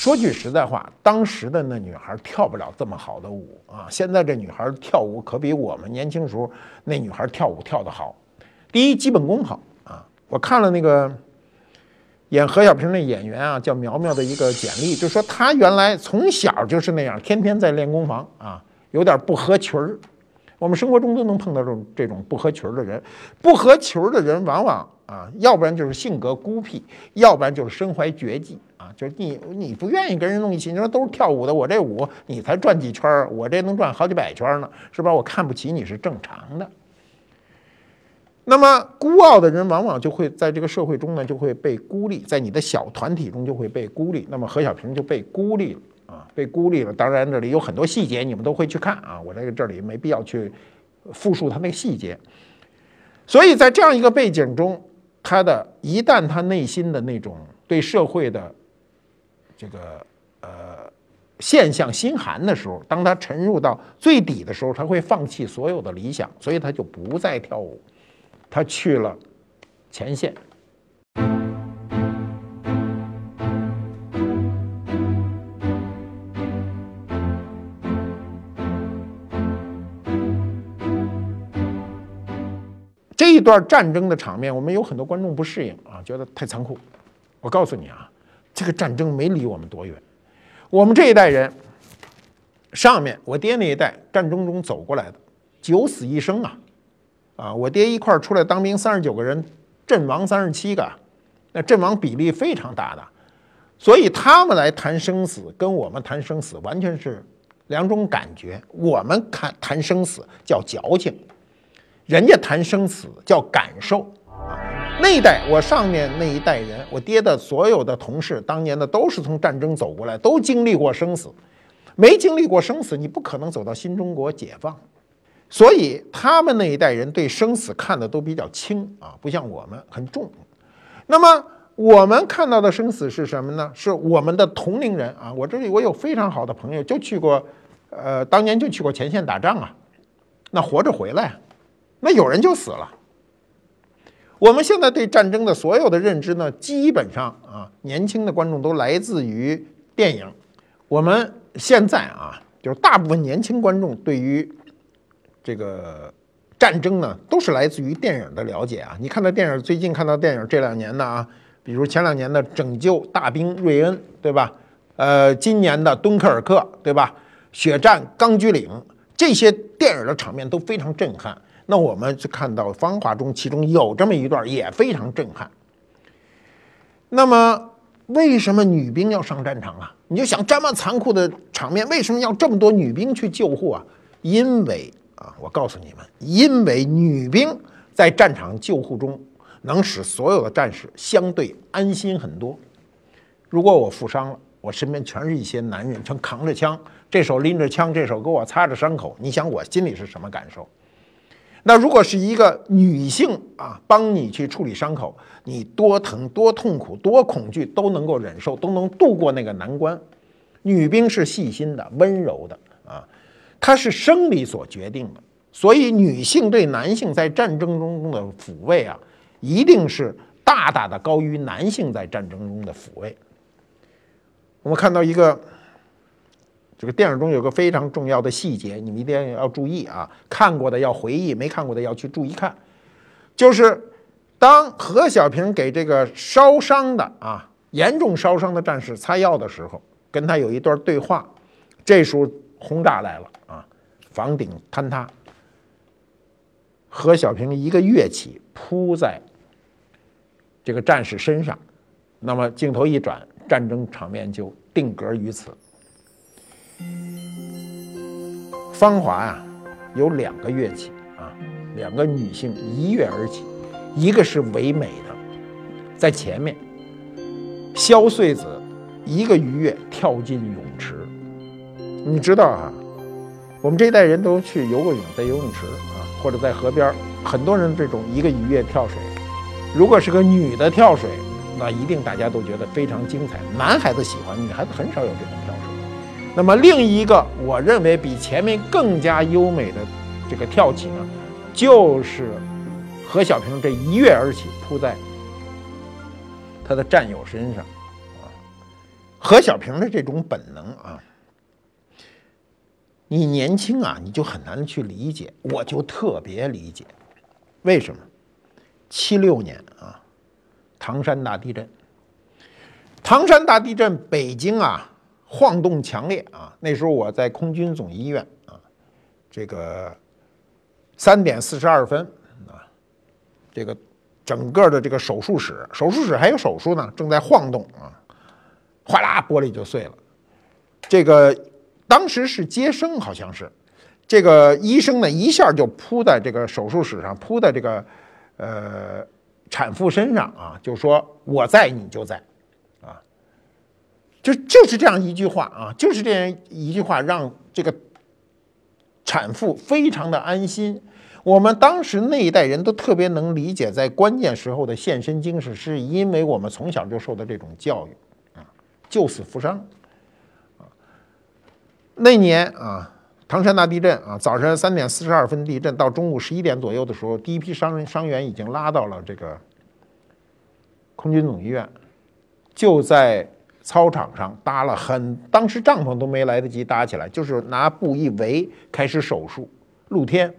说句实在话，当时的那女孩跳不了这么好的舞啊！现在这女孩跳舞可比我们年轻时候那女孩跳舞跳得好。第一，基本功好啊！我看了那个演何小平那演员啊，叫苗苗的一个简历，就说她原来从小就是那样，天天在练功房啊，有点不合群儿。我们生活中都能碰到这种这种不合群儿的人，不合群儿的人往往啊，要不然就是性格孤僻，要不然就是身怀绝技。啊就是你，你不愿意跟人弄一起，你说都是跳舞的，我这舞你才转几圈儿，我这能转好几百圈呢，是吧？我看不起你是正常的。那么孤傲的人往往就会在这个社会中呢，就会被孤立，在你的小团体中就会被孤立。那么何小平就被孤立了啊，被孤立了。当然这里有很多细节，你们都会去看啊，我这个这里没必要去复述他那个细节。所以在这样一个背景中，他的一旦他内心的那种对社会的这个呃现象心寒的时候，当他沉入到最底的时候，他会放弃所有的理想，所以他就不再跳舞，他去了前线。这一段战争的场面，我们有很多观众不适应啊，觉得太残酷。我告诉你啊。这个战争没离我们多远，我们这一代人，上面我爹那一代战争中走过来的，九死一生啊，啊，我爹一块儿出来当兵，三十九个人，阵亡三十七个，那阵亡比例非常大的，所以他们来谈生死，跟我们谈生死完全是两种感觉。我们看谈生死叫矫情，人家谈生死叫感受。那一代，我上面那一代人，我爹的所有的同事，当年的都是从战争走过来，都经历过生死。没经历过生死，你不可能走到新中国解放。所以他们那一代人对生死看的都比较轻啊，不像我们很重。那么我们看到的生死是什么呢？是我们的同龄人啊！我这里我有非常好的朋友，就去过，呃，当年就去过前线打仗啊，那活着回来，那有人就死了。我们现在对战争的所有的认知呢，基本上啊，年轻的观众都来自于电影。我们现在啊，就是大部分年轻观众对于这个战争呢，都是来自于电影的了解啊。你看到电影，最近看到电影这两年的啊。比如前两年的《拯救大兵瑞恩》，对吧？呃，今年的《敦刻尔克》，对吧？血战钢锯岭，这些电影的场面都非常震撼。那我们就看到《芳华》中，其中有这么一段也非常震撼。那么，为什么女兵要上战场啊？你就想这么残酷的场面，为什么要这么多女兵去救护啊？因为啊，我告诉你们，因为女兵在战场救护中。能使所有的战士相对安心很多。如果我负伤了，我身边全是一些男人，全扛着枪，这手拎着枪，这手给我擦着伤口，你想我心里是什么感受？那如果是一个女性啊，帮你去处理伤口，你多疼、多痛苦、多恐惧都能够忍受，都能度过那个难关。女兵是细心的、温柔的啊，她是生理所决定的，所以女性对男性在战争中的抚慰啊。一定是大大的高于男性在战争中的抚慰。我们看到一个，这个电影中有个非常重要的细节，你们一定要注意啊！看过的要回忆，没看过的要去注意看。就是当何小平给这个烧伤的啊严重烧伤的战士擦药的时候，跟他有一段对话。这时候轰炸来了啊，房顶坍塌，何小平一个跃起扑在。这个战士身上，那么镜头一转，战争场面就定格于此。芳华呀，有两个乐器啊，两个女性一跃而起，一个是唯美的，在前面。萧穗子一个鱼跃跳进泳池，你知道啊，我们这一代人都去游过泳，在游泳池啊，或者在河边，很多人这种一个鱼跃跳水。如果是个女的跳水，那一定大家都觉得非常精彩。男孩子喜欢，女孩子很少有这种。那么另一个，我认为比前面更加优美的这个跳起呢，就是何小平这一跃而起，扑在他的战友身上。啊，何小平的这种本能啊，你年轻啊，你就很难去理解，我就特别理解，为什么？七六年啊，唐山大地震。唐山大地震，北京啊晃动强烈啊。那时候我在空军总医院啊，这个三点四十二分啊，这个整个的这个手术室，手术室还有手术呢，正在晃动啊，哗啦，玻璃就碎了。这个当时是接生，好像是这个医生呢一下就扑在这个手术室上，扑在这个。呃，产妇身上啊，就说我在，你就在，就就是这样一句话啊，就是这样一句话，让这个产妇非常的安心。我们当时那一代人都特别能理解，在关键时候的献身精神，是因为我们从小就受的这种教育啊，救死扶伤啊。那年啊。唐山大地震啊，早晨三点四十二分地震，到中午十一点左右的时候，第一批伤伤员已经拉到了这个空军总医院，就在操场上搭了很，当时帐篷都没来得及搭起来，就是拿布一围开始手术，露天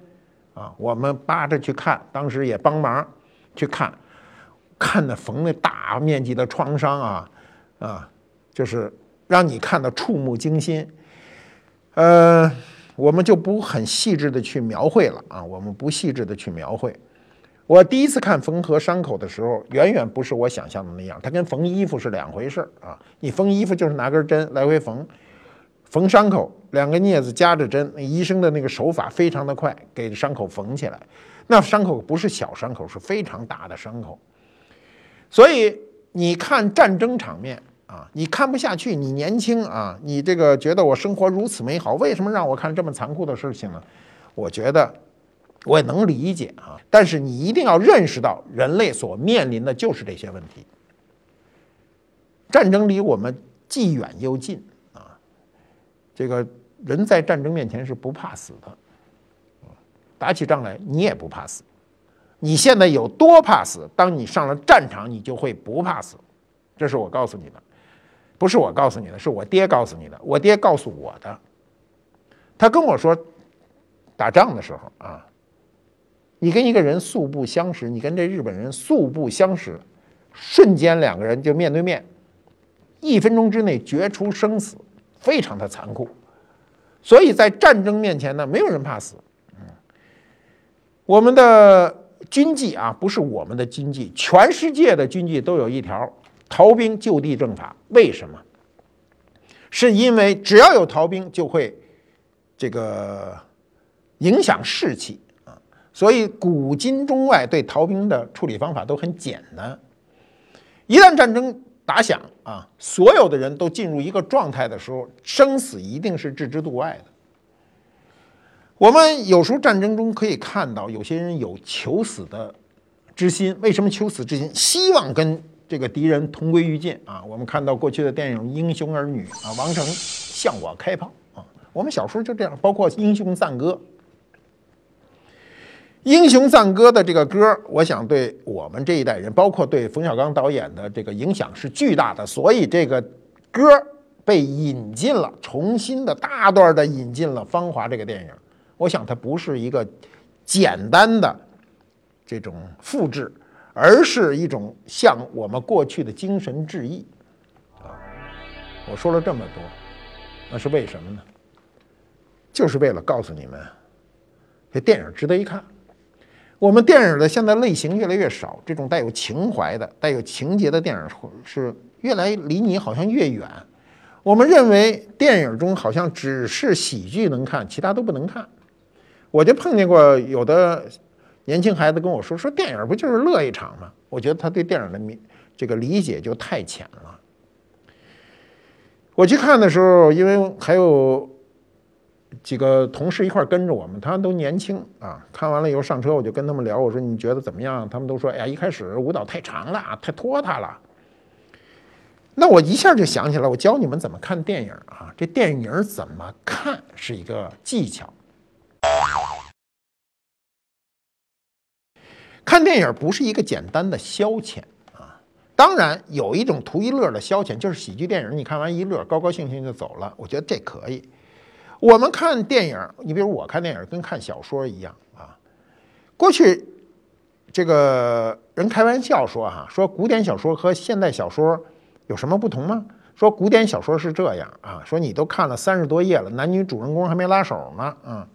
啊，我们扒着去看，当时也帮忙去看，看的缝那大面积的创伤啊啊，就是让你看到触目惊心，呃。我们就不很细致的去描绘了啊，我们不细致的去描绘。我第一次看缝合伤口的时候，远远不是我想象的那样，它跟缝衣服是两回事儿啊。你缝衣服就是拿根针来回缝，缝伤口两个镊子夹着针，那医生的那个手法非常的快，给伤口缝起来。那伤口不是小伤口，是非常大的伤口。所以你看战争场面。啊，你看不下去，你年轻啊，你这个觉得我生活如此美好，为什么让我看这么残酷的事情呢？我觉得我也能理解啊，但是你一定要认识到，人类所面临的就是这些问题。战争离我们既远又近啊。这个人在战争面前是不怕死的，打起仗来你也不怕死。你现在有多怕死？当你上了战场，你就会不怕死。这是我告诉你的，不是我告诉你的，是我爹告诉你的。我爹告诉我的，他跟我说，打仗的时候啊，你跟一个人素不相识，你跟这日本人素不相识，瞬间两个人就面对面，一分钟之内决出生死，非常的残酷。所以在战争面前呢，没有人怕死。我们的。军纪啊，不是我们的军纪，全世界的军纪都有一条：逃兵就地正法。为什么？是因为只要有逃兵，就会这个影响士气。所以古今中外对逃兵的处理方法都很简单。一旦战争打响啊，所有的人都进入一个状态的时候，生死一定是置之度外的。我们有时候战争中可以看到，有些人有求死的之心。为什么求死之心？希望跟这个敌人同归于尽啊！我们看到过去的电影《英雄儿女》啊，王成向我开炮啊！我们小时候就这样，包括《英雄赞歌》。《英雄赞歌》的这个歌，我想对我们这一代人，包括对冯小刚导演的这个影响是巨大的。所以这个歌被引进了，重新的大段的引进了《芳华》这个电影。我想它不是一个简单的这种复制，而是一种向我们过去的精神致意啊！我说了这么多，那是为什么呢？就是为了告诉你们，这电影值得一看。我们电影的现在类型越来越少，这种带有情怀的、带有情节的电影是越来离你好像越远。我们认为电影中好像只是喜剧能看，其他都不能看。我就碰见过有的年轻孩子跟我说：“说电影不就是乐一场吗？”我觉得他对电影的这个理解就太浅了。我去看的时候，因为还有几个同事一块跟着我们，他都年轻啊。看完了以后上车，我就跟他们聊，我说：“你觉得怎么样？”他们都说：“哎呀，一开始舞蹈太长了，太拖沓了。”那我一下就想起来，我教你们怎么看电影啊！这电影怎么看是一个技巧。看电影不是一个简单的消遣啊，当然有一种图一乐的消遣，就是喜剧电影，你看完一乐，高高兴兴就走了，我觉得这可以。我们看电影，你比如我看电影跟看小说一样啊。过去这个人开玩笑说哈，说古典小说和现代小说有什么不同吗？说古典小说是这样啊，说你都看了三十多页了，男女主人公还没拉手呢，啊。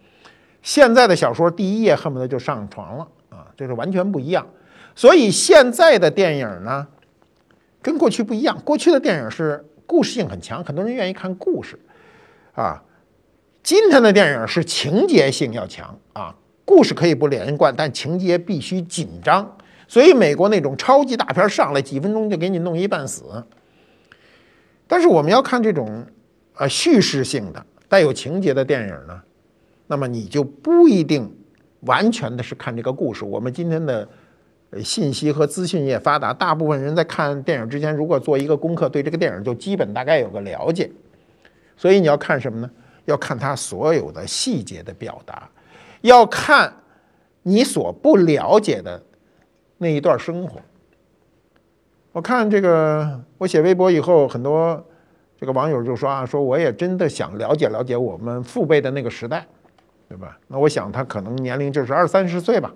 现在的小说第一页恨不得就上床了啊，这是完全不一样。所以现在的电影呢，跟过去不一样。过去的电影是故事性很强，很多人愿意看故事啊。今天的电影是情节性要强啊，故事可以不连贯，但情节必须紧张。所以美国那种超级大片上来几分钟就给你弄一半死，但是我们要看这种啊叙事性的、带有情节的电影呢。那么你就不一定完全的是看这个故事。我们今天的信息和资讯也发达，大部分人在看电影之前，如果做一个功课，对这个电影就基本大概有个了解。所以你要看什么呢？要看他所有的细节的表达，要看你所不了解的那一段生活。我看这个，我写微博以后，很多这个网友就说啊，说我也真的想了解了解我们父辈的那个时代。对吧？那我想他可能年龄就是二三十岁吧。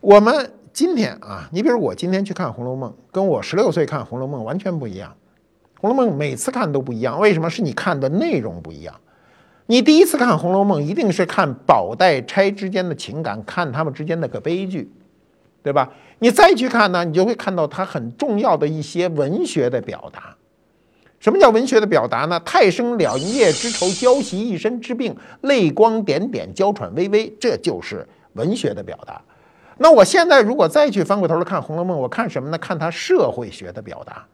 我们今天啊，你比如我今天去看《红楼梦》，跟我十六岁看《红楼梦》完全不一样。《红楼梦》每次看都不一样，为什么？是你看的内容不一样。你第一次看《红楼梦》，一定是看宝黛钗之间的情感，看他们之间的个悲剧，对吧？你再去看呢，你就会看到它很重要的一些文学的表达。什么叫文学的表达呢？太生了一夜之愁，娇袭一身之病，泪光点点，娇喘微微，这就是文学的表达。那我现在如果再去翻过头来看《红楼梦》，我看什么呢？看它社会学的表达。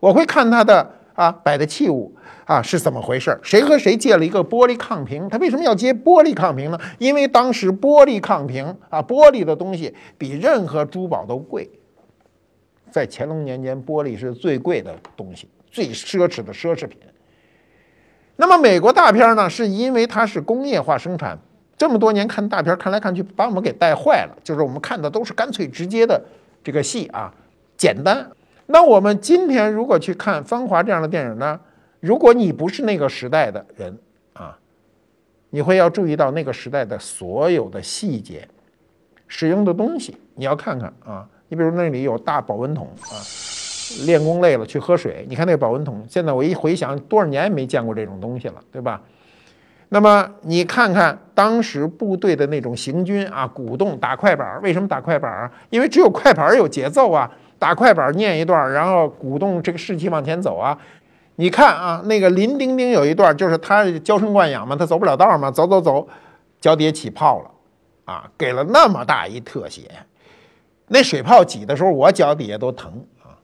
我会看他的啊摆的器物啊是怎么回事？谁和谁借了一个玻璃抗瓶？他为什么要接玻璃抗瓶呢？因为当时玻璃抗瓶啊玻璃的东西比任何珠宝都贵。在乾隆年间，玻璃是最贵的东西，最奢侈的奢侈品。那么美国大片呢，是因为它是工业化生产，这么多年看大片看来看去，把我们给带坏了。就是我们看的都是干脆直接的这个戏啊，简单。那我们今天如果去看《芳华》这样的电影呢，如果你不是那个时代的人啊，你会要注意到那个时代的所有的细节，使用的东西你要看看啊。你比如那里有大保温桶啊。练功累了去喝水，你看那个保温桶，现在我一回想，多少年没见过这种东西了，对吧？那么你看看当时部队的那种行军啊，鼓动打快板，为什么打快板啊？因为只有快板有节奏啊，打快板念一段，然后鼓动这个士气往前走啊。你看啊，那个林丁丁有一段，就是他娇生惯养嘛，他走不了道嘛，走走走，脚底下起泡了，啊，给了那么大一特写，那水泡挤的时候，我脚底下都疼啊。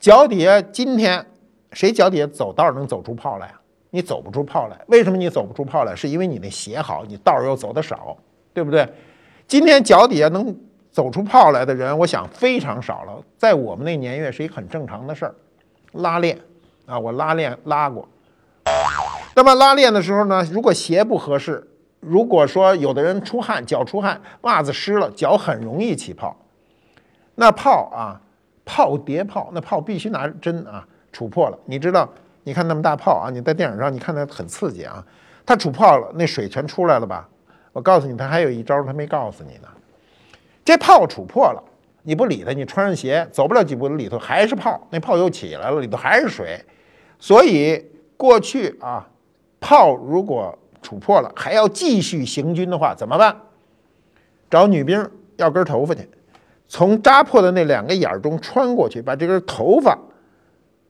脚底下今天谁脚底下走道能走出泡来啊？你走不出泡来，为什么你走不出泡来？是因为你那鞋好，你道又走得少，对不对？今天脚底下能走出泡来的人，我想非常少了。在我们那年月是一个很正常的事儿，拉练啊，我拉练拉过。那么拉练的时候呢，如果鞋不合适，如果说有的人出汗，脚出汗，袜子湿了，脚很容易起泡。那泡啊。泡叠泡，那泡必须拿针啊杵破了。你知道？你看那么大泡啊，你在电影上你看它很刺激啊。它杵泡了，那水全出来了吧？我告诉你，他还有一招，他没告诉你呢。这泡杵破了，你不理它，你穿上鞋走不了几步，里头还是泡，那泡又起来了，里头还是水。所以过去啊，泡如果杵破了，还要继续行军的话，怎么办？找女兵要根头发去。从扎破的那两个眼儿中穿过去，把这根头发，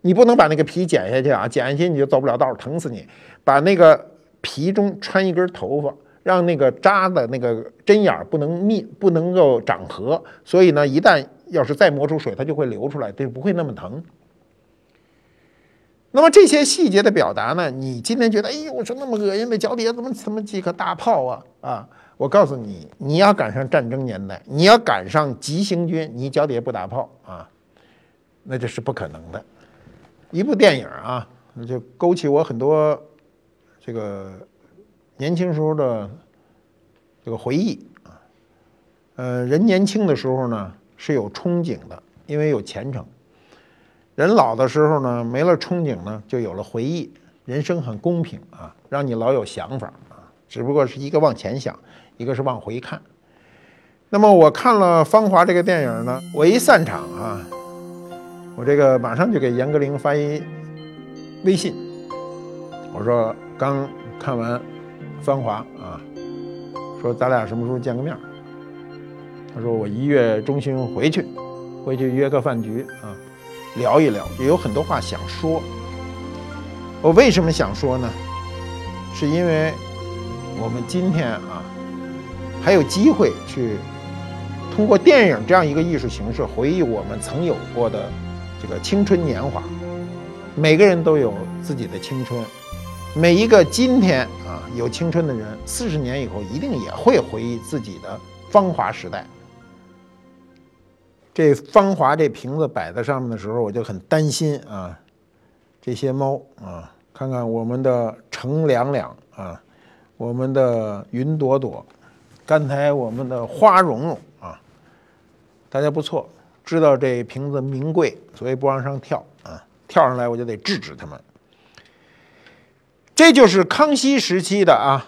你不能把那个皮剪下去啊！剪下去你就走不了道，疼死你！把那个皮中穿一根头发，让那个扎的那个针眼儿不能密，不能够长合。所以呢，一旦要是再磨出水，它就会流出来，就不会那么疼。那么这些细节的表达呢？你今天觉得，哎呦，我说那么恶心的脚底下怎么怎么几颗大泡啊啊！我告诉你，你要赶上战争年代，你要赶上急行军，你脚底下不打炮啊，那这是不可能的。一部电影啊，那就勾起我很多这个年轻时候的这个回忆啊。呃，人年轻的时候呢是有憧憬的，因为有前程；人老的时候呢没了憧憬呢，就有了回忆。人生很公平啊，让你老有想法啊，只不过是一个往前想。一个是往回看，那么我看了《芳华》这个电影呢，我一散场啊，我这个马上就给严歌苓发一微信，我说刚看完《芳华》啊，说咱俩什么时候见个面？他说我一月中旬回去，回去约个饭局啊，聊一聊，有很多话想说。我为什么想说呢？是因为我们今天啊。还有机会去通过电影这样一个艺术形式回忆我们曾有过的这个青春年华。每个人都有自己的青春，每一个今天啊有青春的人，四十年以后一定也会回忆自己的芳华时代。这芳华这瓶子摆在上面的时候，我就很担心啊，这些猫啊，看看我们的程两两啊，我们的云朵朵。刚才我们的花蓉蓉啊，大家不错，知道这瓶子名贵，所以不往上跳啊，跳上来我就得制止他们。这就是康熙时期的啊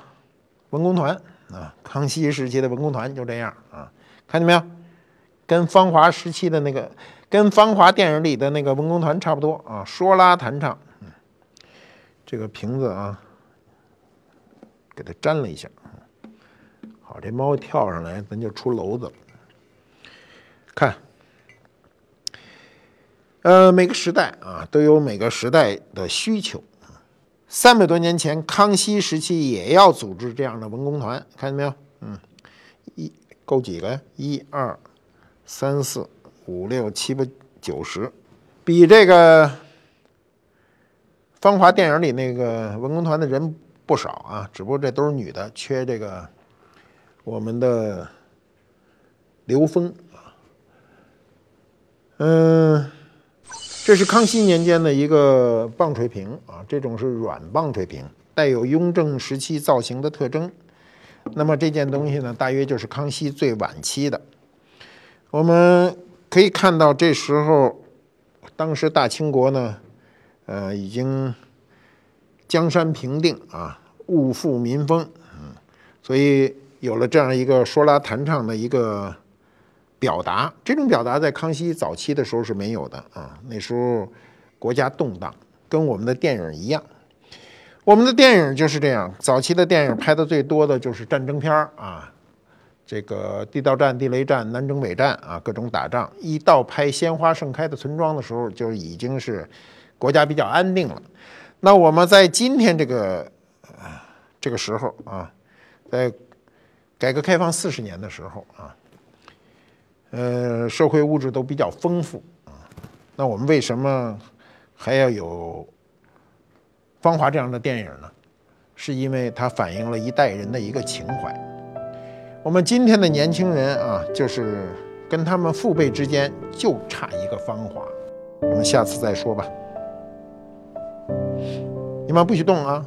文工团啊，康熙时期的文工团就这样啊，看见没有？跟芳华时期的那个，跟芳华电影里的那个文工团差不多啊，说拉弹唱。这个瓶子啊，给它粘了一下。好，这猫跳上来，咱就出篓子了。看，呃，每个时代啊，都有每个时代的需求。三百多年前，康熙时期也要组织这样的文工团，看见没有？嗯，一够几个？一二三四五六七八九十，比这个《芳华》电影里那个文工团的人不少啊，只不过这都是女的，缺这个。我们的刘峰啊，嗯，这是康熙年间的一个棒槌瓶啊，这种是软棒槌瓶，带有雍正时期造型的特征。那么这件东西呢，大约就是康熙最晚期的。我们可以看到，这时候当时大清国呢，呃，已经江山平定啊，物阜民丰，嗯，所以有了这样一个说拉弹唱的一个表达。这种表达在康熙早期的时候是没有的啊，那时候国家动荡，跟我们的电影一样。我们的电影就是这样，早期的电影拍的最多的就是战争片儿啊，这个地道战、地雷战、南征北战啊，各种打仗。一到拍鲜花盛开的村庄的时候，就已经是国家比较安定了。那我们在今天这个这个时候啊，在改革开放四十年的时候啊，呃，社会物质都比较丰富啊，那我们为什么还要有？《芳华》这样的电影呢，是因为它反映了一代人的一个情怀。我们今天的年轻人啊，就是跟他们父辈之间就差一个《芳华》。我们下次再说吧。你们不许动啊！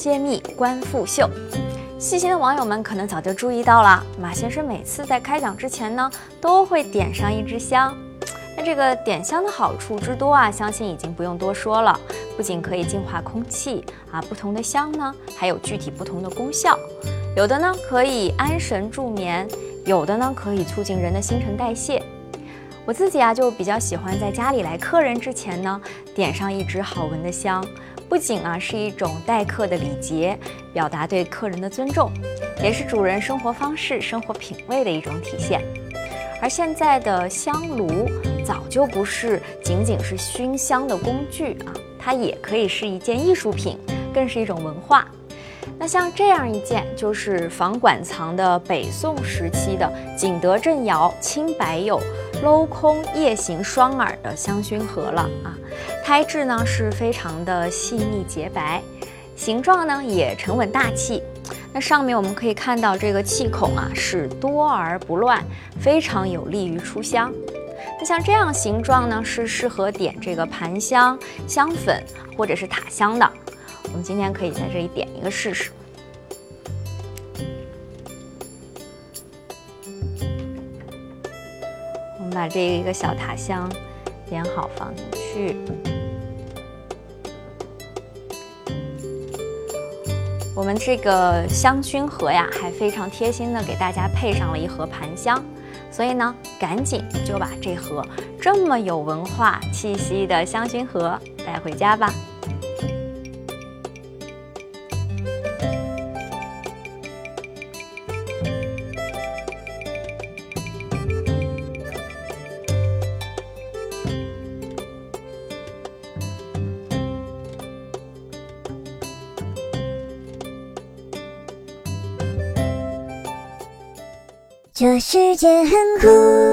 揭秘官复秀，细心的网友们可能早就注意到了，马先生每次在开讲之前呢，都会点上一支香。那这个点香的好处之多啊，相信已经不用多说了。不仅可以净化空气啊，不同的香呢，还有具体不同的功效。有的呢可以安神助眠，有的呢可以促进人的新陈代谢。我自己啊就比较喜欢在家里来客人之前呢，点上一支好闻的香。不仅啊是一种待客的礼节，表达对客人的尊重，也是主人生活方式、生活品味的一种体现。而现在的香炉早就不是仅仅是熏香的工具啊，它也可以是一件艺术品，更是一种文化。那像这样一件，就是房馆藏的北宋时期的景德镇窑青白釉镂空叶形双耳的香薰盒了啊。胎质呢是非常的细腻洁白，形状呢也沉稳大气。那上面我们可以看到这个气孔啊是多而不乱，非常有利于出香。那像这样形状呢是适合点这个盘香、香粉或者是塔香的。我们今天可以在这里点一个试试。我们把这一个小塔香点好放进去。我们这个香薰盒呀，还非常贴心的给大家配上了一盒盘香，所以呢，赶紧就把这盒这么有文化气息的香薰盒带回家吧。这世界很酷。